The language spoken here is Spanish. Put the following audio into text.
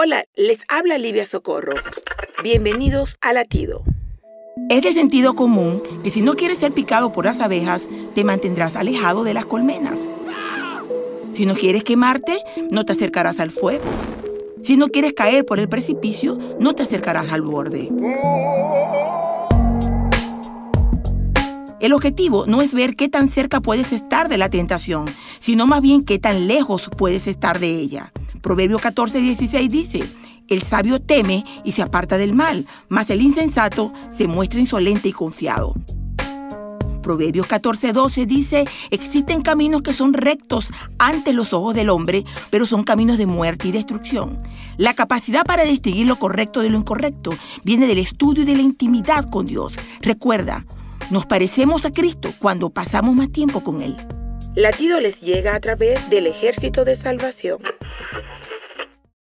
Hola, les habla Livia Socorro. Bienvenidos a Latido. Es de sentido común que si no quieres ser picado por las abejas, te mantendrás alejado de las colmenas. Si no quieres quemarte, no te acercarás al fuego. Si no quieres caer por el precipicio, no te acercarás al borde. El objetivo no es ver qué tan cerca puedes estar de la tentación, sino más bien qué tan lejos puedes estar de ella. Proverbio 14, 16 dice, el sabio teme y se aparta del mal, mas el insensato se muestra insolente y confiado. Proverbios 14:12 dice, existen caminos que son rectos ante los ojos del hombre, pero son caminos de muerte y destrucción. La capacidad para distinguir lo correcto de lo incorrecto viene del estudio y de la intimidad con Dios. Recuerda, nos parecemos a Cristo cuando pasamos más tiempo con Él. Latido les llega a través del ejército de salvación.